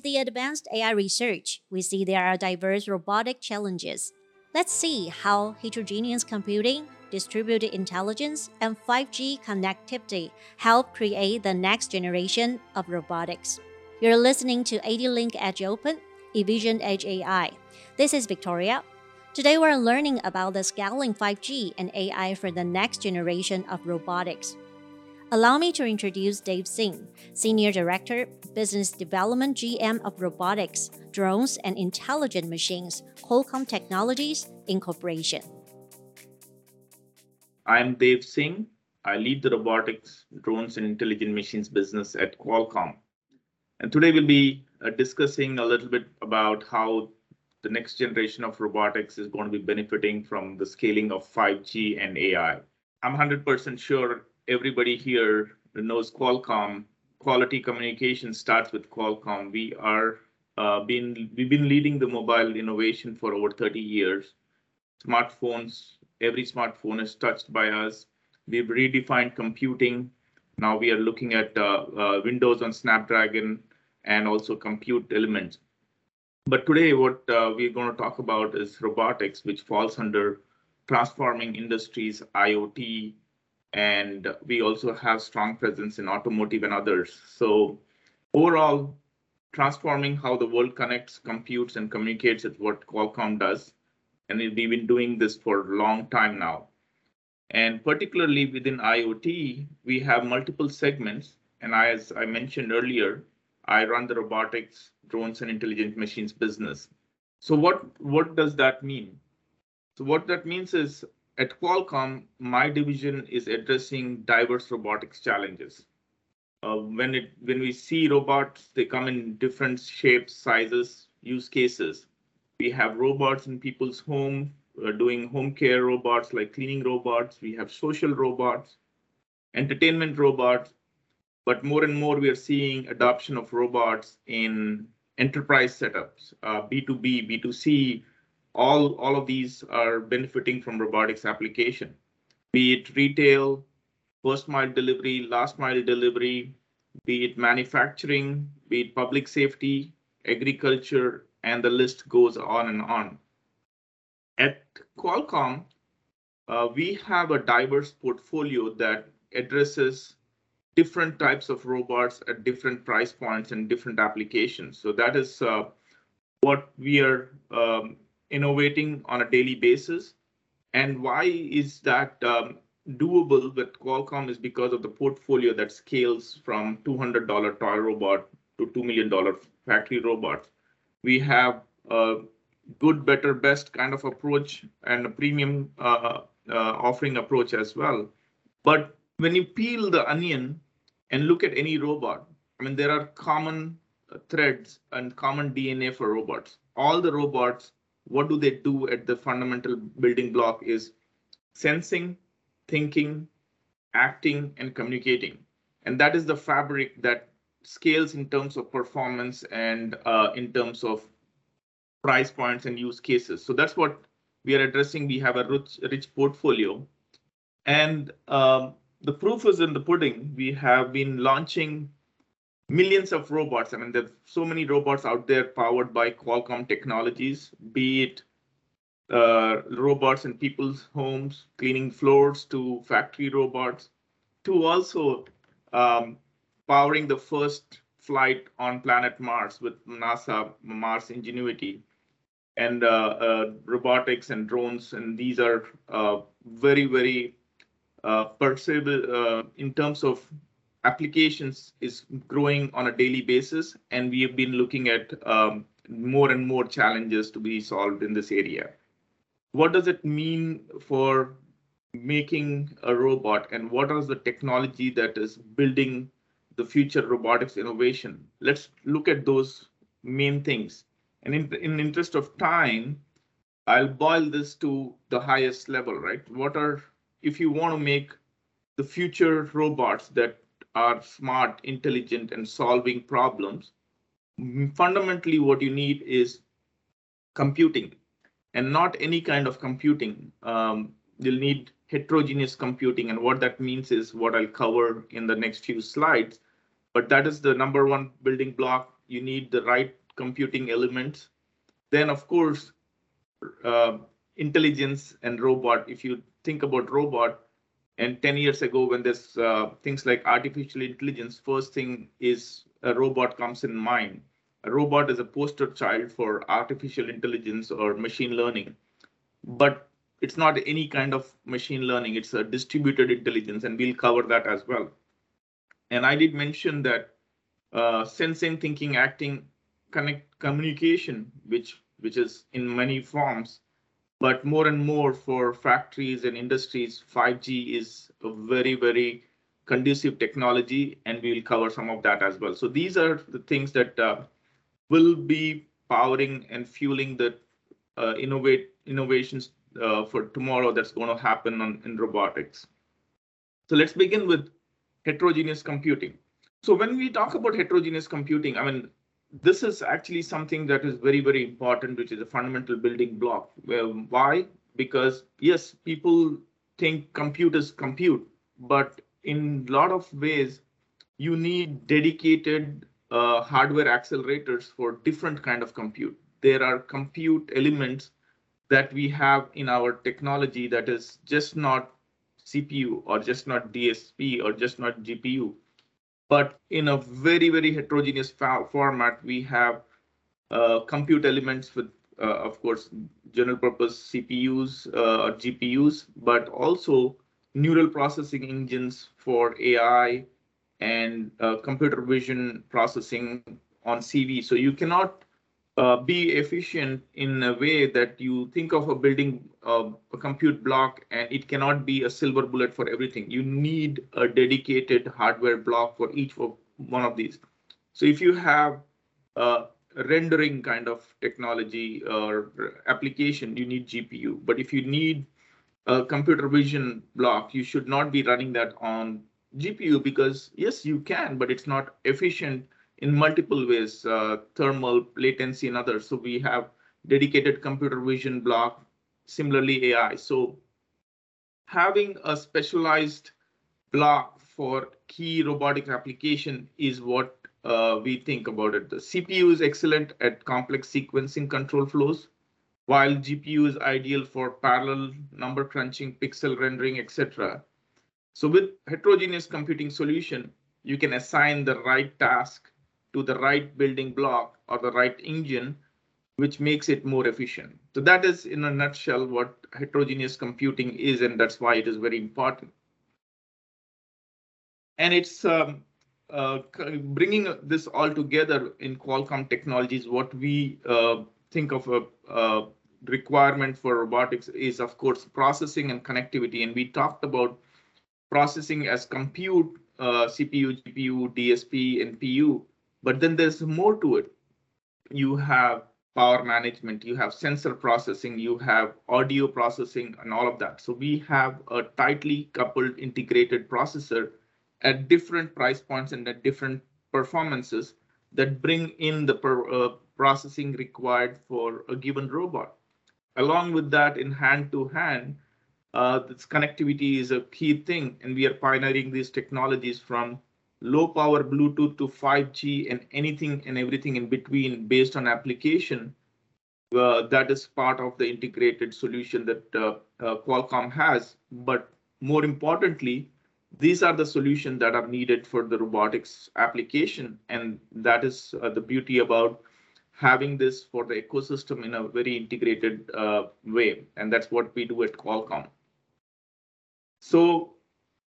With the advanced AI research, we see there are diverse robotic challenges. Let's see how heterogeneous computing, distributed intelligence, and 5G connectivity help create the next generation of robotics. You're listening to ADLINK Edge Open, eVision Edge AI. This is Victoria. Today we're learning about the scaling 5G and AI for the next generation of robotics. Allow me to introduce Dev Singh, Senior Director, Business Development GM of Robotics, Drones, and Intelligent Machines, Qualcomm Technologies Incorporation. I'm Dev Singh. I lead the robotics, drones, and intelligent machines business at Qualcomm. And today we'll be uh, discussing a little bit about how the next generation of robotics is going to be benefiting from the scaling of 5G and AI. I'm 100% sure everybody here knows Qualcomm. Quality communication starts with Qualcomm. We are uh, been we've been leading the mobile innovation for over 30 years. Smartphones, every smartphone is touched by us. We've redefined computing. Now we are looking at uh, uh, Windows on Snapdragon and also compute elements. But today, what uh, we're going to talk about is robotics, which falls under transforming industries, IoT, and we also have strong presence in automotive and others. So overall, transforming how the world connects, computes, and communicates is what Qualcomm does. And we've been doing this for a long time now. And particularly within IoT, we have multiple segments. And as I mentioned earlier, I run the robotics, drones, and intelligent machines business. So what, what does that mean? So what that means is at Qualcomm, my division is addressing diverse robotics challenges. Uh, when it when we see robots, they come in different shapes, sizes, use cases. We have robots in people's home uh, doing home care robots like cleaning robots. We have social robots, entertainment robots, but more and more we are seeing adoption of robots in enterprise setups, uh, B2B, B2C, all, all of these are benefiting from robotics application, be it retail, first mile delivery, last mile delivery, be it manufacturing, be it public safety, agriculture, and the list goes on and on. At Qualcomm, uh, we have a diverse portfolio that addresses different types of robots at different price points and different applications. So that is uh, what we are um, innovating on a daily basis. And why is that um, doable with Qualcomm is because of the portfolio that scales from $200 toy robot to $2 million factory robots. We have a good, better, best kind of approach and a premium uh, uh, offering approach as well. But when you peel the onion and look at any robot, I mean, there are common threads and common DNA for robots. All the robots what do they do at the fundamental building block is sensing, thinking, acting, and communicating. And that is the fabric that scales in terms of performance and uh, in terms of price points and use cases. So that's what we are addressing. We have a rich, rich portfolio. And um, the proof is in the pudding. We have been launching millions of robots. I mean, there's so many robots out there powered by Qualcomm technologies, be it uh, robots in people's homes, cleaning floors, to factory robots, to also um, powering the first flight on planet Mars with NASA Mars Ingenuity and uh, uh, robotics and drones. And these are uh, very, very uh, perceivable uh, in terms of applications is growing on a daily basis, and we have been looking at um, more and more challenges to be solved in this area. What does it mean for making a robot, and what is the technology that is building the future robotics innovation? Let's look at those main things. And in, in the interest of time, I'll boil this to the highest level, right? What are, if you want to make the future robots that are smart, intelligent, and solving problems, fundamentally what you need is computing and not any kind of computing. Um, you'll need heterogeneous computing. And what that means is what I'll cover in the next few slides. But that is the number one building block. you need the right computing elements. Then, of course, uh, intelligence and robot. If you think about robot, and 10 years ago, when there's uh, things like artificial intelligence, first thing is a robot comes in mind. A robot is a poster child for artificial intelligence or machine learning. But it's not any kind of machine learning, it's a distributed intelligence, and we'll cover that as well. And I did mention that uh, sensing, thinking, acting, connect, communication, which which is in many forms, but more and more for factories and industries, 5G is a very very conducive technology, and we will cover some of that as well. So these are the things that uh, will be powering and fueling the uh, innovate innovations uh, for tomorrow that's going to happen on, in robotics. So let's begin with heterogeneous computing. So when we talk about heterogeneous computing, I mean, this is actually something that is very, very important, which is a fundamental building block. Well, why? Because yes, people think computers compute, but in a lot of ways, you need dedicated uh, hardware accelerators for different kind of compute. There are compute elements that we have in our technology that is just not CPU or just not DSP or just not GPU, but in a very, very heterogeneous format, we have uh, compute elements with, uh, of course, general purpose CPUs uh, or GPUs, but also neural processing engines for AI and uh, computer vision processing on CV. So you cannot uh, be efficient in a way that you think of a building uh, a compute block and it cannot be a silver bullet for everything. You need a dedicated hardware block for each of one of these. So if you have a rendering kind of technology or application, you need GPU. But if you need a computer vision block, you should not be running that on GPU because yes, you can, but it's not efficient in multiple ways, uh, thermal, latency, and others. So we have dedicated computer vision block, similarly AI. So having a specialized block for key robotic application is what uh, we think about it. The CPU is excellent at complex sequencing control flows, while GPU is ideal for parallel number crunching, pixel rendering, etc. So with heterogeneous computing solution, you can assign the right task to the right building block or the right engine, which makes it more efficient. So that is in a nutshell what heterogeneous computing is, and that's why it is very important. And it's um, uh, bringing this all together in Qualcomm technologies, what we uh, think of a, a, requirement for robotics is, of course, processing and connectivity. And we talked about processing as compute, uh, CPU, GPU, DSP, NPU. But then there's more to it. You have power management, you have sensor processing, you have audio processing, and all of that. So we have a tightly coupled integrated processor at different price points and at different performances that bring in the per, uh, processing required for a given robot. Along with that, in hand to hand, uh, this connectivity is a key thing, and we are pioneering these technologies from low power Bluetooth to 5G and anything and everything in between based on application. Uh, that is part of the integrated solution that uh, uh, Qualcomm has. But more importantly, these are the solutions that are needed for the robotics application. And that is uh, the beauty about having this for the ecosystem in a very integrated uh, way. And that's what we do at Qualcomm. So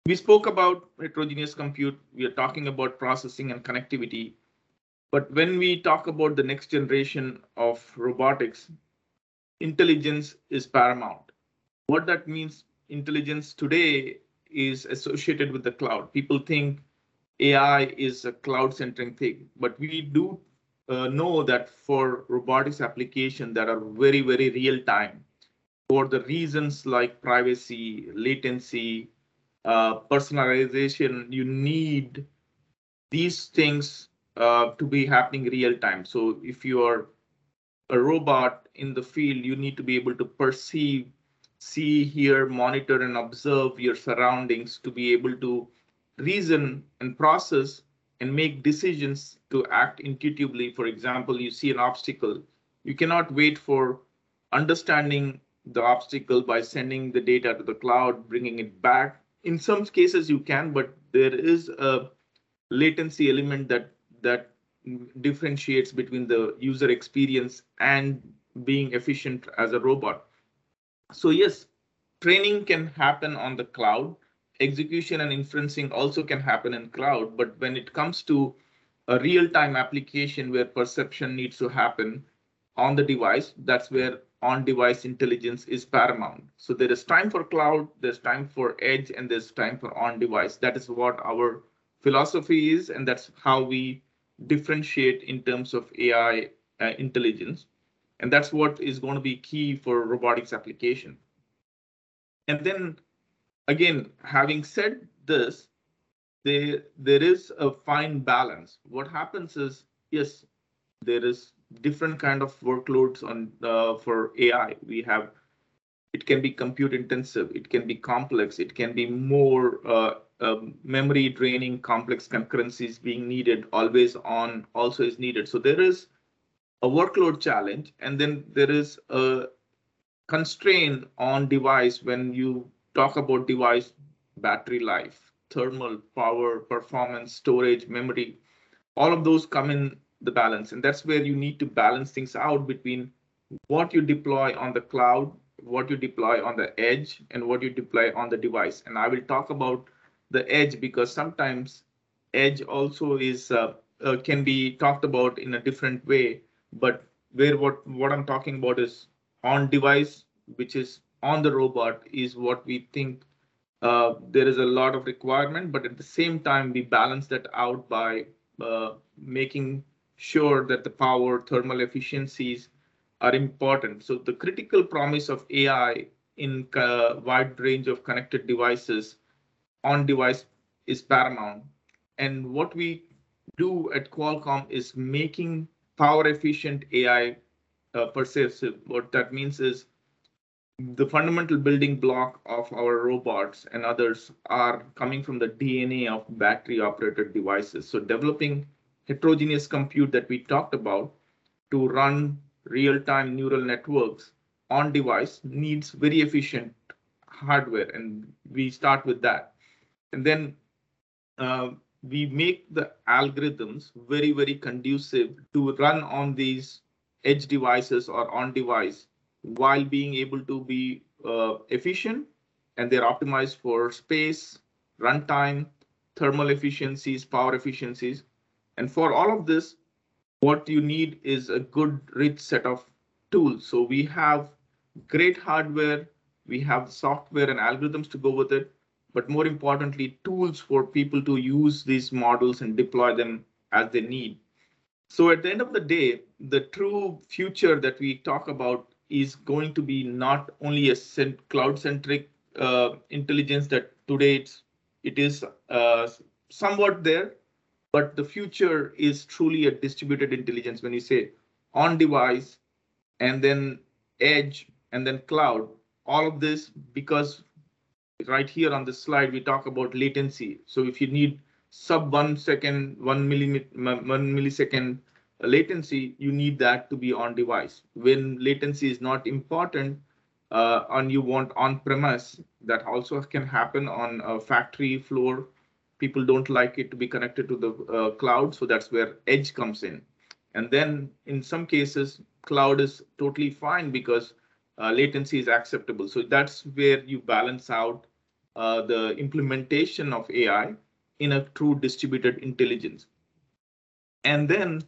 we spoke about heterogeneous compute. We are talking about processing and connectivity. But when we talk about the next generation of robotics, intelligence is paramount. What that means, intelligence today is associated with the cloud. People think AI is a cloud centric thing, but we do uh, know that for robotics application that are very, very real time, for the reasons like privacy, latency, uh, personalization, you need these things uh, to be happening real time. So if you are a robot in the field, you need to be able to perceive, see, hear, monitor, and observe your surroundings to be able to reason and process and make decisions to act intuitively. For example, you see an obstacle, you cannot wait for understanding the obstacle by sending the data to the cloud, bringing it back. In some cases you can, but there is a latency element that that differentiates between the user experience and being efficient as a robot. So yes, training can happen on the cloud. Execution and inferencing also can happen in cloud, but when it comes to a real-time application where perception needs to happen on the device, that's where on-device intelligence is paramount. So there is time for cloud, there's time for edge, and there's time for on-device. That is what our philosophy is, and that's how we differentiate in terms of AI uh, intelligence. And that's what is going to be key for robotics application. And then again, having said this, there, there is a fine balance. What happens is, yes, there is different kind of workloads on uh, for AI. We have it can be compute intensive, it can be complex, it can be more uh, uh, memory draining, complex concurrencies being needed, always on also is needed. So there is a workload challenge, and then there is a constraint on device when you talk about device battery life, thermal power, performance, storage, memory. All of those come in the balance, and that's where you need to balance things out between what you deploy on the cloud, what you deploy on the edge, and what you deploy on the device. And I will talk about the edge because sometimes edge also is uh, uh, can be talked about in a different way. But where what what i'm talking about is on device which is on the robot is what we think uh, there is a lot of requirement. But at the same time we balance that out by uh, making sure that the power thermal efficiencies are important so the critical promise of ai in a uh, wide range of connected devices on device is paramount and what we do at qualcomm is making power efficient AI uh, pervasive. What that means is the fundamental building block of our robots and others are coming from the DNA of battery operated devices. So developing heterogeneous compute that we talked about to run real-time neural networks on device needs very efficient hardware and we start with that and then uh, we make the algorithms very, very conducive to run on these edge devices or on device while being able to be uh, efficient and they're optimized for space, runtime, thermal efficiencies, power efficiencies. And for all of this, what you need is a good rich set of tools. So we have great hardware, we have software and algorithms to go with it, but more importantly, tools for people to use these models and deploy them as they need. So at the end of the day, the true future that we talk about is going to be not only a cloud-centric uh, intelligence that today it's, it is uh, somewhat there, but the future is truly a distributed intelligence when you say on device and then edge and then cloud, all of this because right here on this slide, we talk about latency. So if you need sub one second, one millimeter, one millisecond latency, you need that to be on device. When latency is not important uh, and you want on premise, that also can happen on a factory floor. People don't like it to be connected to the uh, cloud. So that's where edge comes in. And then in some cases, cloud is totally fine because uh, latency is acceptable. So that's where you balance out uh, the implementation of AI in a true distributed intelligence. And then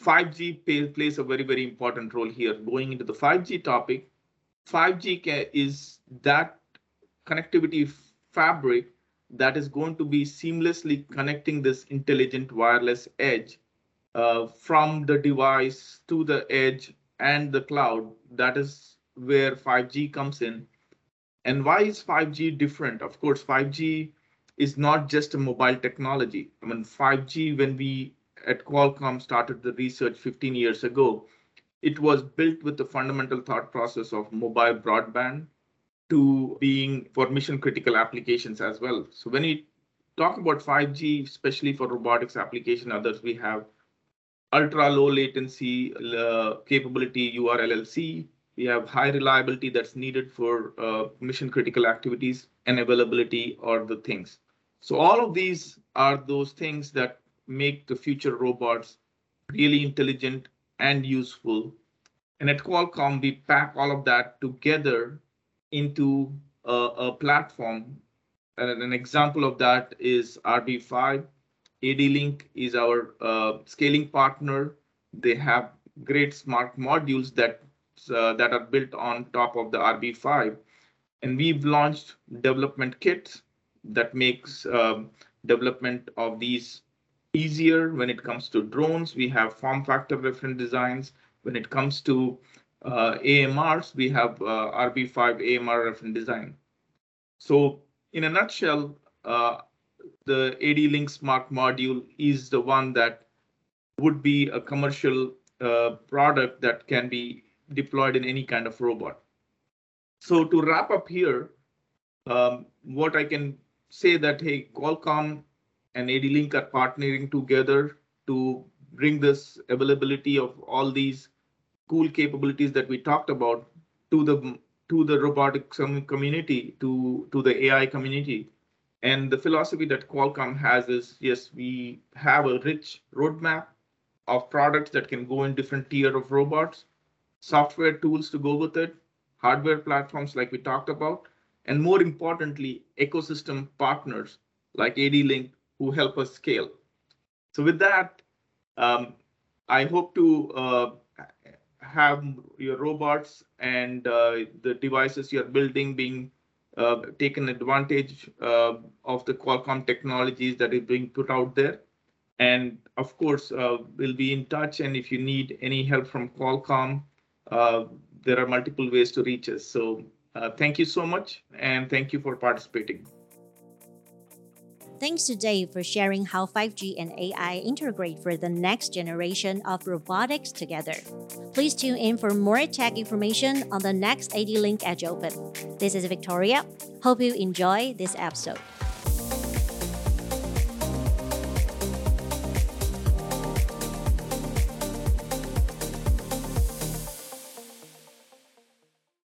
5G pay, plays a very, very important role here. Going into the 5G topic, 5G is that connectivity fabric that is going to be seamlessly connecting this intelligent wireless edge uh, from the device to the edge and the cloud. That is where 5G comes in. And why is 5G different? Of course, 5G is not just a mobile technology. I mean, 5G, when we at Qualcomm started the research 15 years ago, it was built with the fundamental thought process of mobile broadband to being for mission critical applications as well. So when we talk about 5G, especially for robotics application, others we have ultra low latency uh, capability URLLC. We have high reliability that's needed for uh, mission critical activities and availability or the things. So all of these are those things that make the future robots really intelligent and useful. And at Qualcomm, we pack all of that together into a, a platform. And an example of that is RB5. ADLINK is our uh, scaling partner. They have great smart modules that uh, that are built on top of the RB5. And we've launched development kits that makes um, development of these easier when it comes to drones. We have form factor reference designs. When it comes to AMRs, we have uh, RB5 AMR reference design. So in a nutshell, uh, the ADLINK Smart module is the one that would be a commercial uh, product that can be deployed in any kind of robot. So to wrap up here, um, what I can say that, hey, Qualcomm and ADLINK are partnering together to bring this availability of all these cool capabilities that we talked about to the to the robotics community, to to the AI community. And the philosophy that Qualcomm has is, yes, we have a rich roadmap of products that can go in different tier of robots, software tools to go with it, hardware platforms like we talked about, and more importantly, ecosystem partners like ADLINK who help us scale. So with that, um, I hope to uh, have your robots and uh, the devices you're building being uh, taken advantage uh, of the Qualcomm technologies that is being put out there. And of course, uh, we'll be in touch. And if you need any help from Qualcomm, uh, there are multiple ways to reach us. So uh, thank you so much, and thank you for participating. Thanks to Dev for sharing how 5G and AI integrate for the next generation of robotics together. Please tune in for more tech information on the next ADLINK Edge Open. This is Victoria. Hope you enjoy this episode.